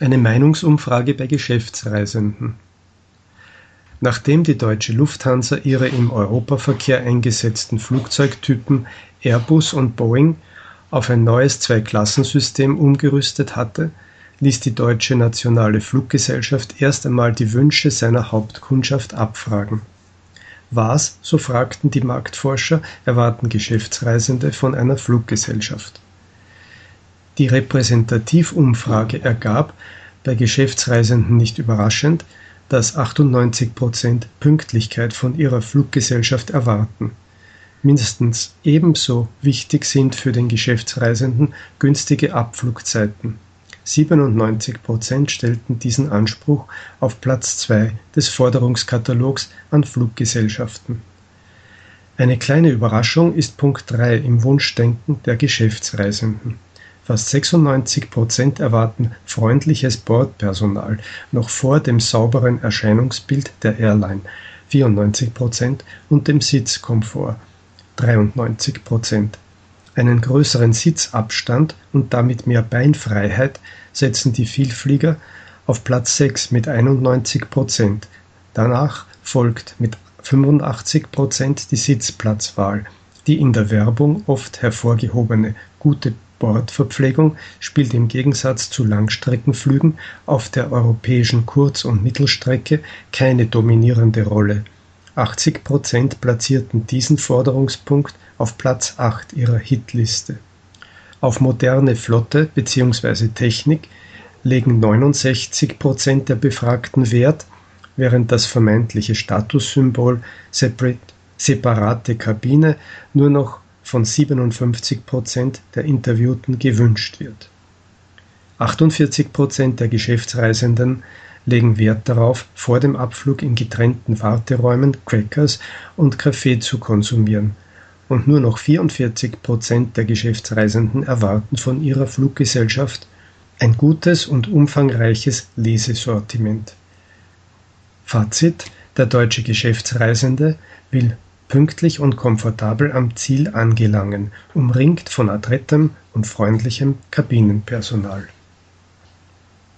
Eine Meinungsumfrage bei Geschäftsreisenden. Nachdem die deutsche Lufthansa ihre im Europaverkehr eingesetzten Flugzeugtypen Airbus und Boeing auf ein neues Zweiklassensystem umgerüstet hatte, ließ die Deutsche Nationale Fluggesellschaft erst einmal die Wünsche seiner Hauptkundschaft abfragen. Was, so fragten die Marktforscher, erwarten Geschäftsreisende von einer Fluggesellschaft? Die Repräsentativumfrage ergab, bei Geschäftsreisenden nicht überraschend, dass 98 Prozent Pünktlichkeit von ihrer Fluggesellschaft erwarten. Mindestens ebenso wichtig sind für den Geschäftsreisenden günstige Abflugzeiten. 97 Prozent stellten diesen Anspruch auf Platz 2 des Forderungskatalogs an Fluggesellschaften. Eine kleine Überraschung ist Punkt 3 im Wunschdenken der Geschäftsreisenden. Fast 96 Prozent erwarten freundliches Bordpersonal noch vor dem sauberen Erscheinungsbild der Airline (94 Prozent) und dem Sitzkomfort (93 Prozent). Einen größeren Sitzabstand und damit mehr Beinfreiheit setzen die Vielflieger auf Platz 6 mit 91 Prozent. Danach folgt mit 85 Prozent die Sitzplatzwahl. Die in der Werbung oft hervorgehobene gute Bordverpflegung spielt im Gegensatz zu Langstreckenflügen auf der europäischen Kurz- und Mittelstrecke keine dominierende Rolle. 80 Prozent platzierten diesen Forderungspunkt auf Platz 8 ihrer Hitliste. Auf moderne Flotte bzw. Technik legen 69 Prozent der Befragten Wert, während das vermeintliche Statussymbol separate Kabine nur noch von 57 Prozent der Interviewten gewünscht wird. 48 Prozent der Geschäftsreisenden legen Wert darauf, vor dem Abflug in getrennten Warteräumen Crackers und Kaffee zu konsumieren, und nur noch 44 Prozent der Geschäftsreisenden erwarten von ihrer Fluggesellschaft ein gutes und umfangreiches Lesesortiment. Fazit: Der deutsche Geschäftsreisende will pünktlich und komfortabel am Ziel angelangen, umringt von adrettem und freundlichem Kabinenpersonal